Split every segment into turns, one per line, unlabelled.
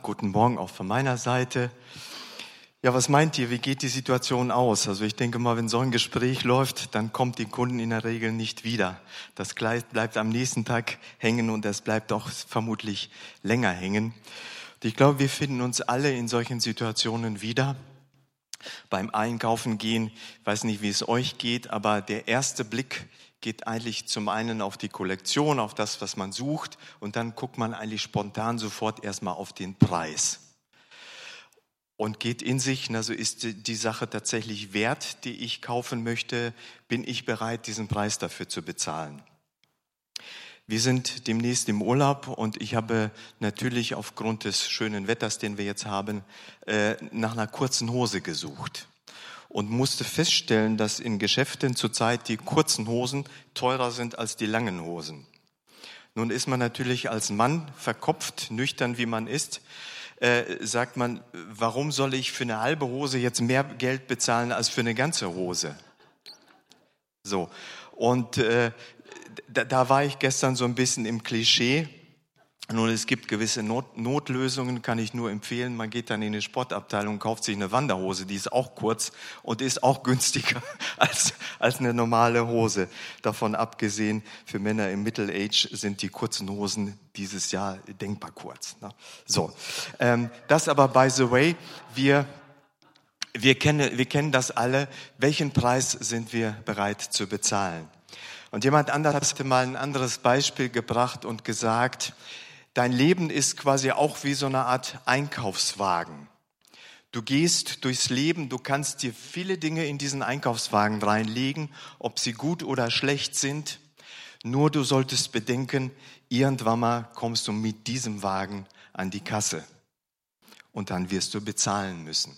Guten Morgen auch von meiner Seite. Ja, was meint ihr? Wie geht die Situation aus? Also ich denke mal, wenn so ein Gespräch läuft, dann kommt die Kunden in der Regel nicht wieder. Das Kleid bleibt am nächsten Tag hängen und es bleibt auch vermutlich länger hängen. Und ich glaube, wir finden uns alle in solchen Situationen wieder. Beim Einkaufen gehen, ich weiß nicht, wie es euch geht, aber der erste Blick geht eigentlich zum einen auf die Kollektion, auf das, was man sucht, und dann guckt man eigentlich spontan sofort erstmal auf den Preis. Und geht in sich, also ist die Sache tatsächlich wert, die ich kaufen möchte, bin ich bereit, diesen Preis dafür zu bezahlen. Wir sind demnächst im Urlaub und ich habe natürlich aufgrund des schönen Wetters, den wir jetzt haben, äh, nach einer kurzen Hose gesucht und musste feststellen, dass in Geschäften zurzeit die kurzen Hosen teurer sind als die langen Hosen. Nun ist man natürlich als Mann verkopft, nüchtern wie man ist, äh, sagt man, warum soll ich für eine halbe Hose jetzt mehr Geld bezahlen als für eine ganze Hose? So. Und äh, da, da war ich gestern so ein bisschen im Klischee nun, es gibt gewisse Not Notlösungen, kann ich nur empfehlen. Man geht dann in die Sportabteilung, kauft sich eine Wanderhose, die ist auch kurz und ist auch günstiger als, als eine normale Hose. Davon abgesehen, für Männer im Middle Age sind die kurzen Hosen dieses Jahr denkbar kurz. Ne? So, ähm, das aber by the way, wir wir kennen, wir kennen das alle. Welchen Preis sind wir bereit zu bezahlen? Und jemand anders hatte mal ein anderes Beispiel gebracht und gesagt, Dein Leben ist quasi auch wie so eine Art Einkaufswagen. Du gehst durchs Leben, du kannst dir viele Dinge in diesen Einkaufswagen reinlegen, ob sie gut oder schlecht sind. Nur du solltest bedenken, irgendwann mal kommst du mit diesem Wagen an die Kasse und dann wirst du bezahlen müssen.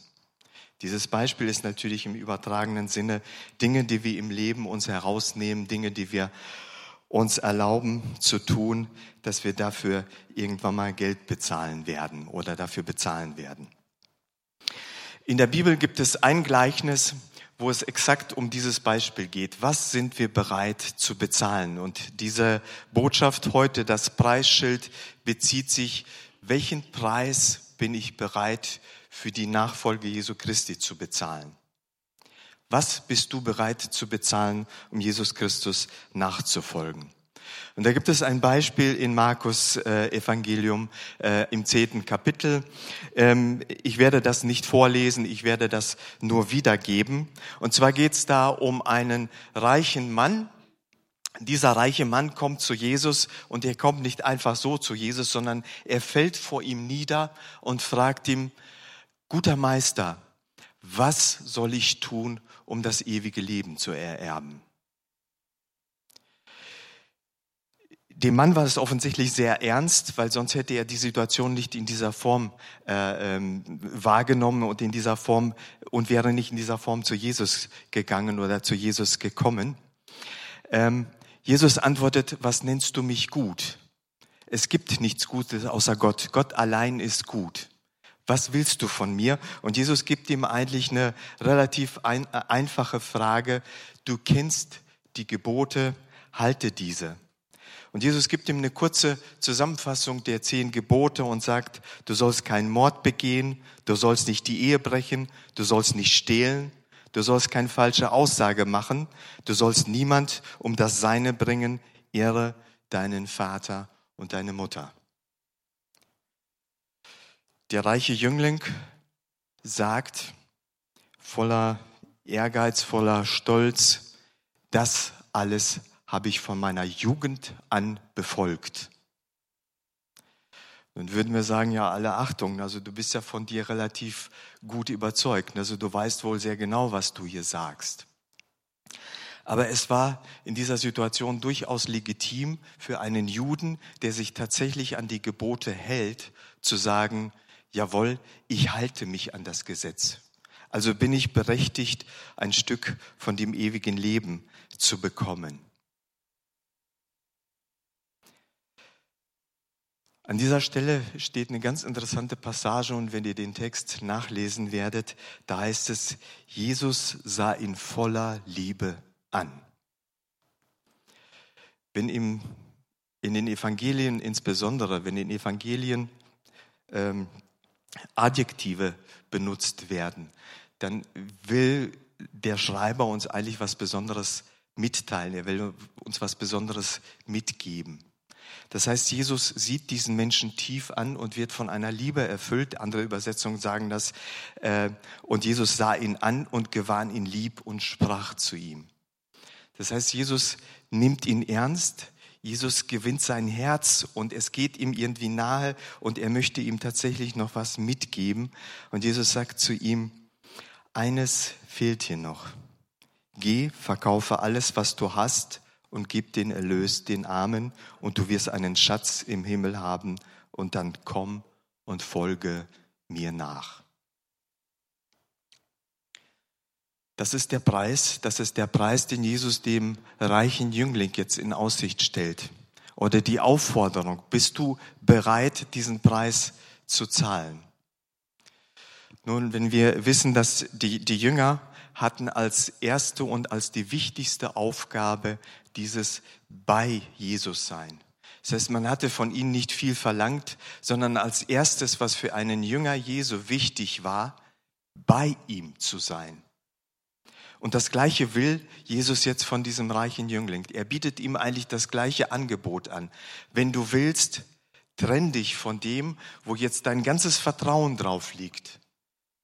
Dieses Beispiel ist natürlich im übertragenen Sinne Dinge, die wir im Leben uns herausnehmen, Dinge, die wir uns erlauben zu tun, dass wir dafür irgendwann mal Geld bezahlen werden oder dafür bezahlen werden. In der Bibel gibt es ein Gleichnis, wo es exakt um dieses Beispiel geht. Was sind wir bereit zu bezahlen? Und diese Botschaft heute, das Preisschild, bezieht sich, welchen Preis bin ich bereit für die Nachfolge Jesu Christi zu bezahlen? Was bist du bereit zu bezahlen, um Jesus Christus nachzufolgen? Und da gibt es ein Beispiel in Markus äh, Evangelium äh, im zehnten Kapitel. Ähm, ich werde das nicht vorlesen, ich werde das nur wiedergeben. Und zwar geht es da um einen reichen Mann. Dieser reiche Mann kommt zu Jesus und er kommt nicht einfach so zu Jesus, sondern er fällt vor ihm nieder und fragt ihm, guter Meister, was soll ich tun, um das ewige Leben zu ererben. Dem Mann war es offensichtlich sehr ernst, weil sonst hätte er die Situation nicht in dieser Form äh, ähm, wahrgenommen und in dieser Form und wäre nicht in dieser Form zu Jesus gegangen oder zu Jesus gekommen. Ähm, Jesus antwortet, was nennst du mich gut? Es gibt nichts Gutes außer Gott. Gott allein ist gut was willst du von mir? Und Jesus gibt ihm eigentlich eine relativ ein, äh, einfache Frage. Du kennst die Gebote, halte diese. Und Jesus gibt ihm eine kurze Zusammenfassung der zehn Gebote und sagt, du sollst keinen Mord begehen, du sollst nicht die Ehe brechen, du sollst nicht stehlen, du sollst keine falsche Aussage machen, du sollst niemand um das Seine bringen, ehre deinen Vater und deine Mutter. Der reiche Jüngling sagt voller Ehrgeiz, voller Stolz, das alles habe ich von meiner Jugend an befolgt. Dann würden wir sagen, ja, alle Achtung, also du bist ja von dir relativ gut überzeugt, also du weißt wohl sehr genau, was du hier sagst. Aber es war in dieser Situation durchaus legitim für einen Juden, der sich tatsächlich an die Gebote hält, zu sagen, jawohl, ich halte mich an das Gesetz. Also bin ich berechtigt, ein Stück von dem ewigen Leben zu bekommen. An dieser Stelle steht eine ganz interessante Passage und wenn ihr den Text nachlesen werdet, da heißt es, Jesus sah ihn voller Liebe an. Wenn ihm in den Evangelien insbesondere, wenn in den Evangelien ähm, Adjektive benutzt werden, dann will der Schreiber uns eigentlich was Besonderes mitteilen. Er will uns was Besonderes mitgeben. Das heißt, Jesus sieht diesen Menschen tief an und wird von einer Liebe erfüllt. Andere Übersetzungen sagen das. Äh, und Jesus sah ihn an und gewann ihn lieb und sprach zu ihm. Das heißt, Jesus nimmt ihn ernst. Jesus gewinnt sein Herz und es geht ihm irgendwie nahe und er möchte ihm tatsächlich noch was mitgeben. Und Jesus sagt zu ihm, eines fehlt hier noch. Geh, verkaufe alles, was du hast und gib den Erlös den Armen und du wirst einen Schatz im Himmel haben und dann komm und folge mir nach. Das ist der Preis, das ist der Preis, den Jesus dem reichen Jüngling jetzt in Aussicht stellt. Oder die Aufforderung, bist du bereit, diesen Preis zu zahlen? Nun, wenn wir wissen, dass die, die Jünger hatten als erste und als die wichtigste Aufgabe dieses bei Jesus sein. Das heißt, man hatte von ihnen nicht viel verlangt, sondern als erstes, was für einen Jünger Jesu wichtig war, bei ihm zu sein. Und das Gleiche will Jesus jetzt von diesem reichen Jüngling. Er bietet ihm eigentlich das gleiche Angebot an. Wenn du willst, trenn dich von dem, wo jetzt dein ganzes Vertrauen drauf liegt.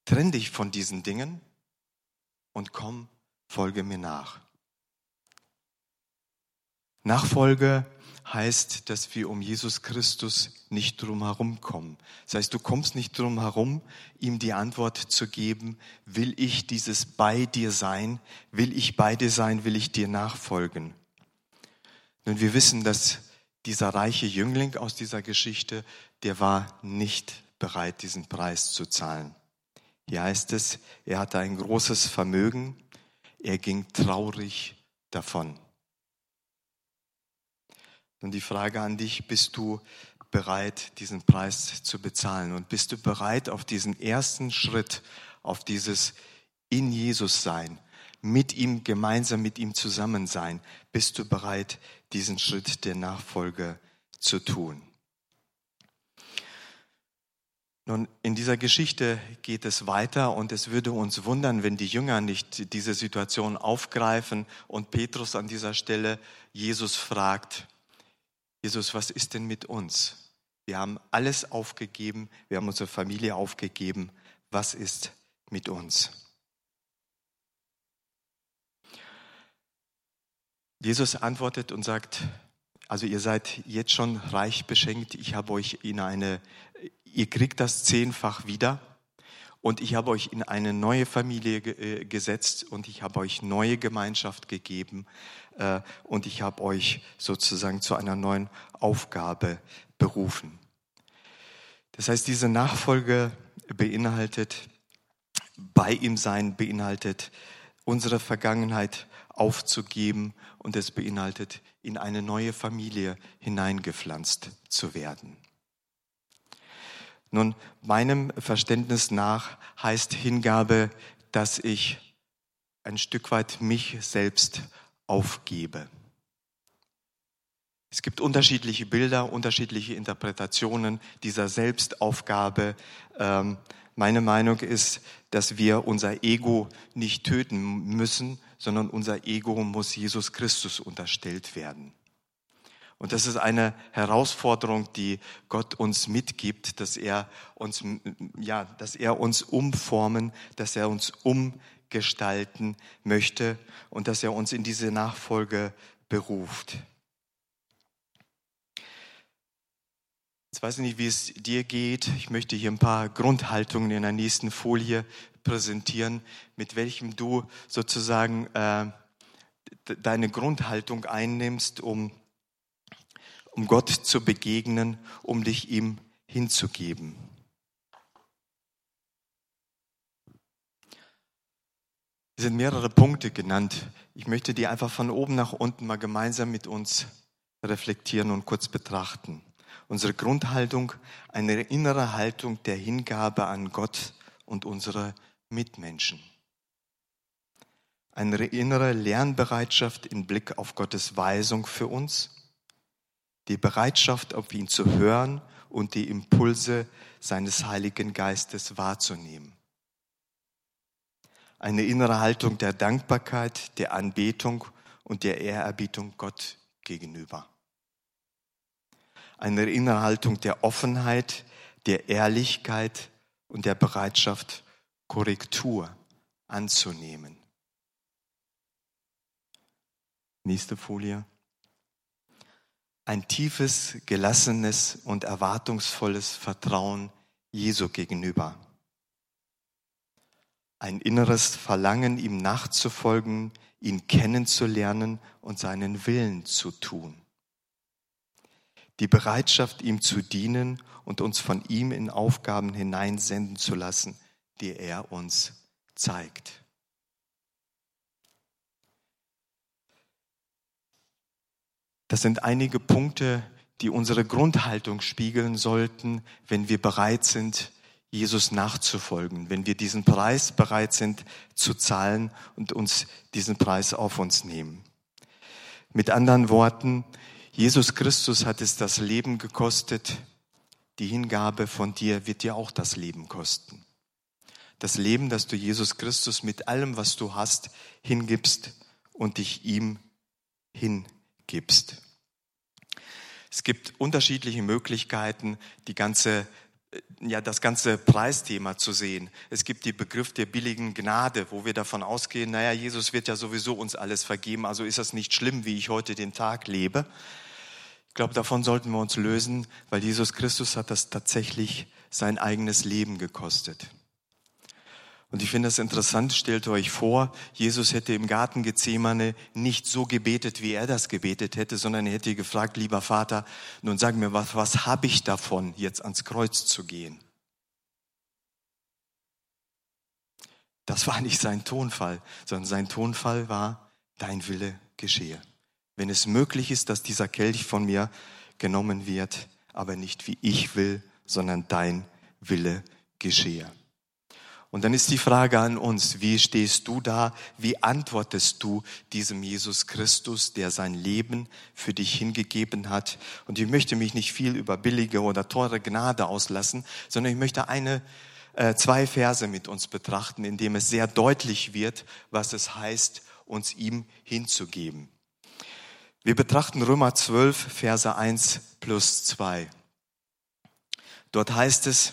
Trenn dich von diesen Dingen und komm, folge mir nach. Nachfolge heißt, dass wir um Jesus Christus nicht drum herum kommen. Das heißt, du kommst nicht drum herum, ihm die Antwort zu geben, will ich dieses bei dir sein, will ich bei dir sein, will ich dir nachfolgen. Nun, wir wissen, dass dieser reiche Jüngling aus dieser Geschichte, der war nicht bereit, diesen Preis zu zahlen. Hier heißt es, er hatte ein großes Vermögen, er ging traurig davon. Und die Frage an dich, bist du bereit, diesen Preis zu bezahlen? Und bist du bereit, auf diesen ersten Schritt, auf dieses in Jesus sein, mit ihm gemeinsam mit ihm zusammen sein, bist du bereit, diesen Schritt der Nachfolge zu tun? Nun, in dieser Geschichte geht es weiter und es würde uns wundern, wenn die Jünger nicht diese Situation aufgreifen und Petrus an dieser Stelle Jesus fragt, Jesus, was ist denn mit uns? Wir haben alles aufgegeben, wir haben unsere Familie aufgegeben. Was ist mit uns? Jesus antwortet und sagt, also ihr seid jetzt schon reich beschenkt, ich habe euch in eine, ihr kriegt das zehnfach wieder und ich habe euch in eine neue Familie äh, gesetzt und ich habe euch neue Gemeinschaft gegeben äh, und ich habe euch sozusagen zu einer neuen Aufgabe berufen. Das heißt, diese Nachfolge beinhaltet, bei ihm sein beinhaltet, unsere Vergangenheit aufzugeben und es beinhaltet, in eine neue Familie hineingepflanzt zu werden. Nun, meinem Verständnis nach heißt Hingabe, dass ich ein Stück weit mich selbst aufgebe. Es gibt unterschiedliche Bilder, unterschiedliche Interpretationen dieser Selbstaufgabe. Ähm, meine Meinung ist, dass wir unser Ego nicht töten müssen, sondern unser Ego muss Jesus Christus unterstellt werden. Und das ist eine Herausforderung, die Gott uns mitgibt, dass er uns, ja, dass er uns umformen, dass er uns umgestalten möchte und dass er uns in diese Nachfolge beruft. Jetzt weiß ich nicht, wie es dir geht. Ich möchte hier ein paar Grundhaltungen in der nächsten Folie präsentieren, mit welchem du sozusagen äh, deine Grundhaltung einnimmst, um um Gott zu begegnen, um dich ihm hinzugeben. Es sind mehrere Punkte genannt. Ich möchte die einfach von oben nach unten mal gemeinsam mit uns reflektieren und kurz betrachten. Unsere Grundhaltung, eine innere Haltung der Hingabe an Gott und unsere Mitmenschen. Eine innere Lernbereitschaft im Blick auf Gottes Weisung für uns die Bereitschaft, auf ihn zu hören und die Impulse seines Heiligen Geistes wahrzunehmen. Eine innere Haltung der Dankbarkeit, der Anbetung und der Ehrerbietung Gott gegenüber. Eine innere Haltung der Offenheit, der Ehrlichkeit und der Bereitschaft, Korrektur anzunehmen. Nächste Folie. Ein tiefes, gelassenes und erwartungsvolles Vertrauen Jesu gegenüber. Ein inneres Verlangen, ihm nachzufolgen, ihn kennenzulernen und seinen Willen zu tun. Die Bereitschaft, ihm zu dienen und uns von ihm in Aufgaben hineinsenden zu lassen, die er uns zeigt. Das sind einige Punkte, die unsere Grundhaltung spiegeln sollten, wenn wir bereit sind, Jesus nachzufolgen, wenn wir diesen Preis bereit sind zu zahlen und uns diesen Preis auf uns nehmen. Mit anderen Worten, Jesus Christus hat es das Leben gekostet, die Hingabe von dir wird dir auch das Leben kosten. Das Leben, das du Jesus Christus mit allem, was du hast, hingibst und dich ihm hingibst gibst. Es gibt unterschiedliche Möglichkeiten, die ganze, ja, das ganze Preisthema zu sehen. Es gibt den Begriff der billigen Gnade, wo wir davon ausgehen, naja, Jesus wird ja sowieso uns alles vergeben, also ist das nicht schlimm, wie ich heute den Tag lebe. Ich glaube, davon sollten wir uns lösen, weil Jesus Christus hat das tatsächlich sein eigenes Leben gekostet. Und ich finde das interessant, stellt euch vor, Jesus hätte im Garten Gethsemane nicht so gebetet, wie er das gebetet hätte, sondern er hätte gefragt, lieber Vater, nun sag mir, was, was habe ich davon, jetzt ans Kreuz zu gehen? Das war nicht sein Tonfall, sondern sein Tonfall war, dein Wille geschehe. Wenn es möglich ist, dass dieser Kelch von mir genommen wird, aber nicht wie ich will, sondern dein Wille geschehe. Und dann ist die Frage an uns, wie stehst du da? Wie antwortest du diesem Jesus Christus, der sein Leben für dich hingegeben hat? Und ich möchte mich nicht viel über billige oder teure Gnade auslassen, sondern ich möchte eine, äh, zwei Verse mit uns betrachten, in dem es sehr deutlich wird, was es heißt, uns ihm hinzugeben. Wir betrachten Römer 12, Verse 1 plus 2. Dort heißt es,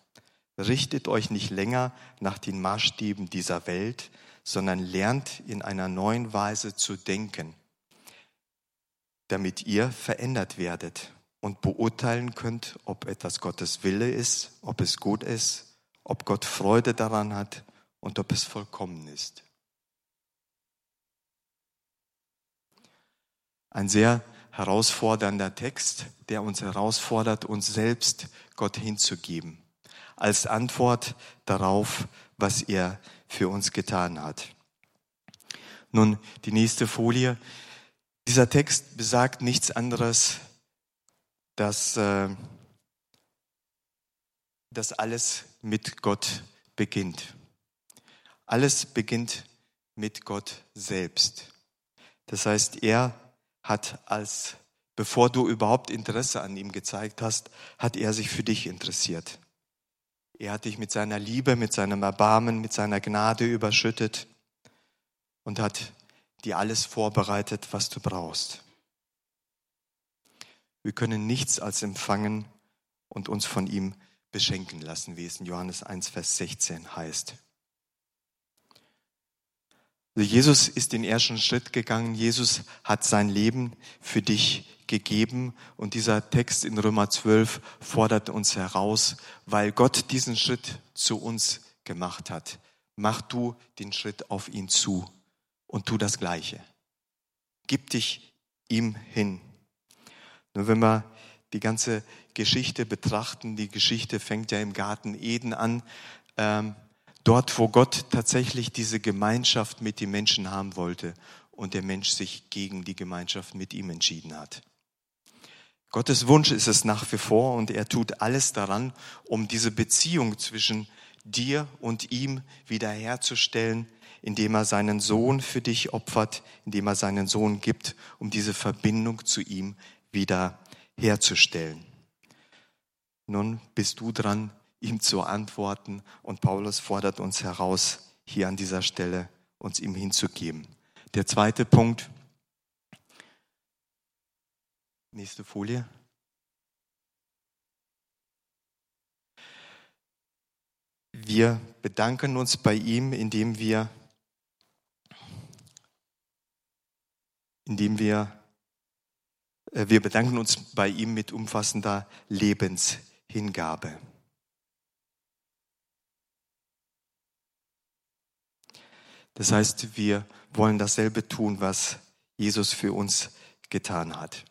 Richtet euch nicht länger nach den Maßstäben dieser Welt, sondern lernt in einer neuen Weise zu denken, damit ihr verändert werdet und beurteilen könnt, ob etwas Gottes Wille ist, ob es gut ist, ob Gott Freude daran hat und ob es vollkommen ist. Ein sehr herausfordernder Text, der uns herausfordert, uns selbst Gott hinzugeben als Antwort darauf, was er für uns getan hat. Nun, die nächste Folie. Dieser Text besagt nichts anderes, dass, äh, alles mit Gott beginnt. Alles beginnt mit Gott selbst. Das heißt, er hat als, bevor du überhaupt Interesse an ihm gezeigt hast, hat er sich für dich interessiert. Er hat dich mit seiner Liebe, mit seinem Erbarmen, mit seiner Gnade überschüttet und hat dir alles vorbereitet, was du brauchst. Wir können nichts als empfangen und uns von ihm beschenken lassen, wie es in Johannes 1, Vers 16 heißt. Jesus ist den ersten Schritt gegangen. Jesus hat sein Leben für dich gegeben. Und dieser Text in Römer 12 fordert uns heraus, weil Gott diesen Schritt zu uns gemacht hat. Mach du den Schritt auf ihn zu und tu das Gleiche. Gib dich ihm hin. Nur wenn wir die ganze Geschichte betrachten, die Geschichte fängt ja im Garten Eden an, ähm, dort, wo Gott tatsächlich diese Gemeinschaft mit den Menschen haben wollte und der Mensch sich gegen die Gemeinschaft mit ihm entschieden hat. Gottes Wunsch ist es nach wie vor und er tut alles daran, um diese Beziehung zwischen dir und ihm wiederherzustellen, indem er seinen Sohn für dich opfert, indem er seinen Sohn gibt, um diese Verbindung zu ihm wieder herzustellen. Nun bist du dran, ihm zu antworten und Paulus fordert uns heraus, hier an dieser Stelle uns ihm hinzugeben. Der zweite Punkt, nächste Folie. Wir bedanken uns bei ihm, indem wir indem wir, äh, wir bedanken uns bei ihm mit umfassender Lebenshingabe. Das heißt, wir wollen dasselbe tun, was Jesus für uns getan hat.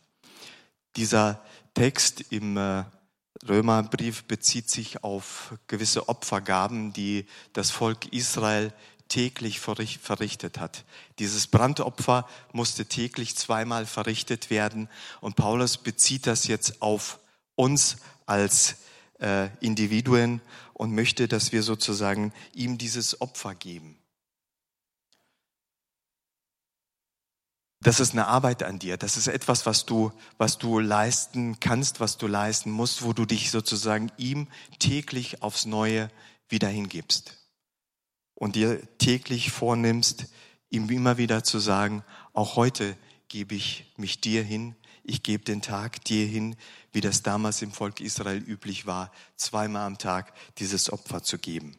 Dieser Text im äh, Römerbrief bezieht sich auf gewisse Opfergaben, die das Volk Israel täglich verrichtet hat. Dieses Brandopfer musste täglich zweimal verrichtet werden und Paulus bezieht das jetzt auf uns als äh, Individuen und möchte, dass wir sozusagen ihm dieses Opfer geben. Das ist eine Arbeit an dir. Das ist etwas, was du, was du leisten kannst, was du leisten musst, wo du dich sozusagen ihm täglich aufs Neue wieder hingibst und dir täglich vornimmst, ihm immer wieder zu sagen, auch heute gebe ich mich dir hin, ich gebe den Tag dir hin, wie das damals im Volk Israel üblich war, zweimal am Tag dieses Opfer zu geben.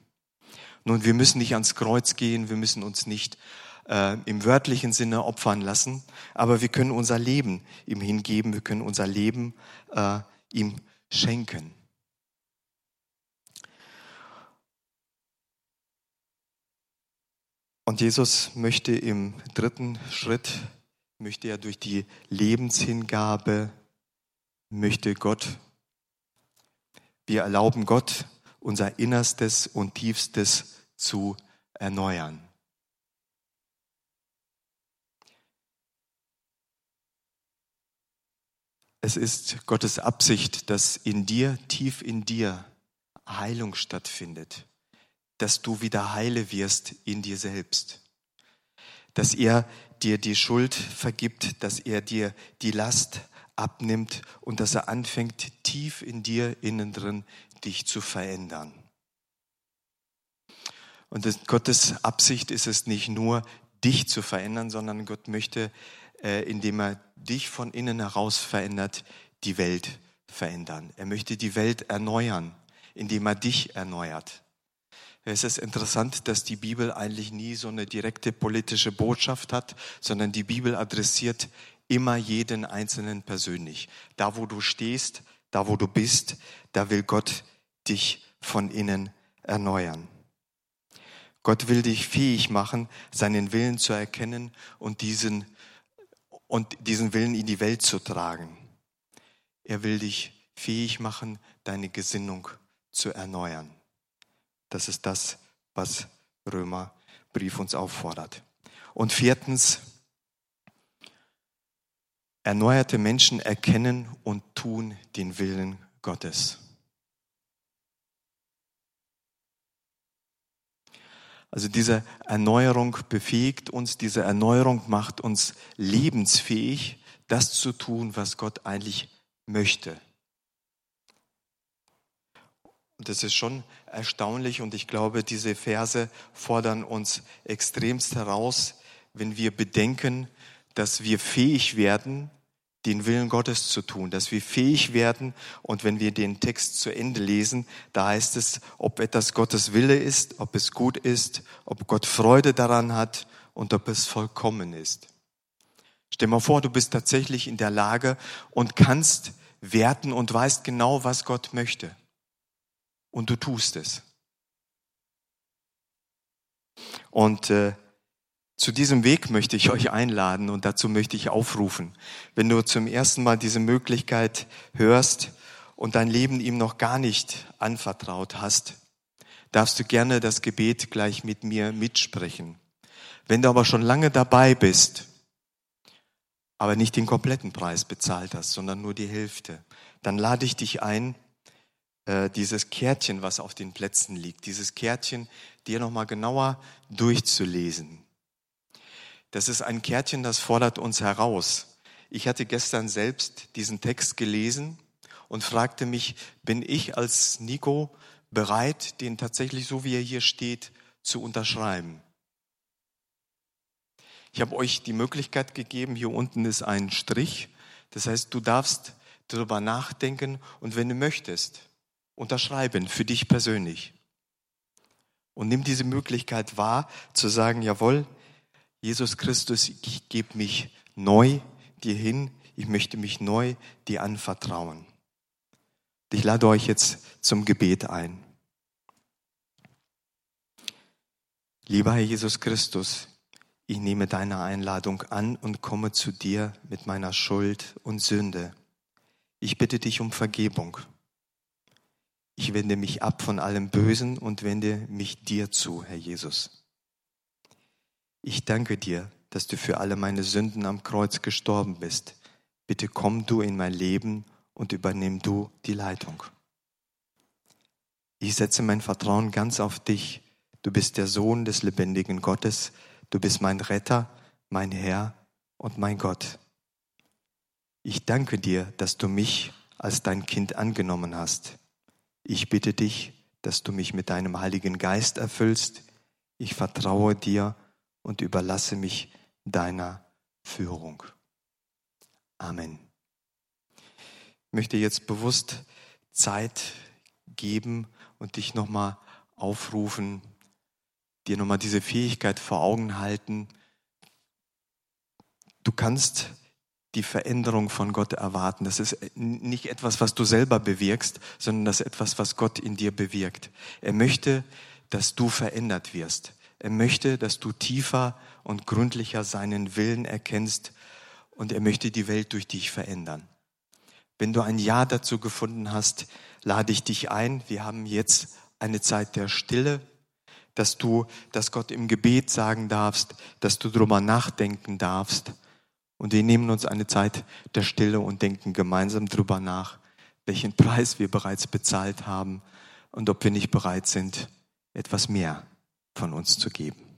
Nun, wir müssen nicht ans Kreuz gehen, wir müssen uns nicht äh, im wörtlichen Sinne opfern lassen, aber wir können unser Leben ihm hingeben, wir können unser Leben äh, ihm schenken. Und Jesus möchte im dritten Schritt, möchte er durch die Lebenshingabe, möchte Gott, wir erlauben Gott, unser Innerstes und Tiefstes zu erneuern. Es ist Gottes Absicht, dass in dir, tief in dir, Heilung stattfindet dass du wieder heile wirst in dir selbst. Dass er dir die Schuld vergibt, dass er dir die Last abnimmt und dass er anfängt, tief in dir innen drin dich zu verändern. Und Gottes Absicht ist es nicht nur, dich zu verändern, sondern Gott möchte, indem er dich von innen heraus verändert, die Welt verändern. Er möchte die Welt erneuern, indem er dich erneuert. Es ist interessant, dass die Bibel eigentlich nie so eine direkte politische Botschaft hat, sondern die Bibel adressiert immer jeden Einzelnen persönlich. Da, wo du stehst, da, wo du bist, da will Gott dich von innen erneuern. Gott will dich fähig machen, seinen Willen zu erkennen und diesen, und diesen Willen in die Welt zu tragen. Er will dich fähig machen, deine Gesinnung zu erneuern. Das ist das, was Römerbrief uns auffordert. Und viertens, erneuerte Menschen erkennen und tun den Willen Gottes. Also diese Erneuerung befähigt uns, diese Erneuerung macht uns lebensfähig, das zu tun, was Gott eigentlich möchte. Und das ist schon erstaunlich und ich glaube, diese Verse fordern uns extremst heraus, wenn wir bedenken, dass wir fähig werden, den Willen Gottes zu tun, dass wir fähig werden und wenn wir den Text zu Ende lesen, da heißt es, ob etwas Gottes Wille ist, ob es gut ist, ob Gott Freude daran hat und ob es vollkommen ist. Stell mal vor, du bist tatsächlich in der Lage und kannst werten und weißt genau, was Gott möchte und du tust es. Und äh, zu diesem Weg möchte ich euch einladen und dazu möchte ich aufrufen. Wenn du zum ersten Mal diese Möglichkeit hörst und dein Leben ihm noch gar nicht anvertraut hast, darfst du gerne das Gebet gleich mit mir mitsprechen. Wenn du aber schon lange dabei bist, aber nicht den kompletten Preis bezahlt hast, sondern nur die Hälfte, dann lade ich dich ein, äh, dieses Kärtchen, was auf den Plätzen liegt, dieses Kärtchen dir nochmal genauer durchzulesen. Das ist ein Kärtchen, das fordert uns heraus. Ich hatte gestern selbst diesen Text gelesen und fragte mich, bin ich als Nico bereit, den tatsächlich so wie er hier steht, zu unterschreiben? Ich habe euch die Möglichkeit gegeben, hier unten ist ein Strich. Das heißt, du darfst darüber nachdenken und wenn du möchtest, unterschreiben für dich persönlich. Und nimm diese Möglichkeit wahr, zu sagen, jawohl, Jesus Christus, ich gebe mich neu dir hin, ich möchte mich neu dir anvertrauen. Ich lade euch jetzt zum Gebet ein. Lieber Herr Jesus Christus, ich nehme deine Einladung an und komme zu dir mit meiner Schuld und Sünde. Ich bitte dich um Vergebung. Ich wende mich ab von allem Bösen und wende mich dir zu, Herr Jesus. Ich danke dir, dass du für alle meine Sünden am Kreuz gestorben bist. Bitte komm du in mein Leben und übernimm du die Leitung. Ich setze mein Vertrauen ganz auf dich. Du bist der Sohn des lebendigen Gottes, Du bist mein Retter, mein Herr und mein Gott. Ich danke dir, dass du mich als dein Kind angenommen hast. Ich bitte dich, dass du mich mit deinem Heiligen Geist erfüllst. Ich vertraue dir und überlasse mich deiner Führung. Amen. Ich möchte jetzt bewusst Zeit geben und dich nochmal aufrufen, dir nochmal diese Fähigkeit vor Augen halten. Du kannst die Veränderung von Gott erwarten. Das ist nicht etwas, was du selber bewirkst, sondern das ist etwas, was Gott in dir bewirkt. Er möchte, dass du verändert wirst. Er möchte, dass du tiefer und gründlicher seinen Willen erkennst und er möchte die Welt durch dich verändern. Wenn du ein Ja dazu gefunden hast, lade ich dich ein. Wir haben jetzt eine Zeit der Stille dass du das Gott im Gebet sagen darfst, dass du darüber nachdenken darfst. Und wir nehmen uns eine Zeit der Stille und denken gemeinsam darüber nach, welchen Preis wir bereits bezahlt haben und ob wir nicht bereit sind, etwas mehr von uns zu geben.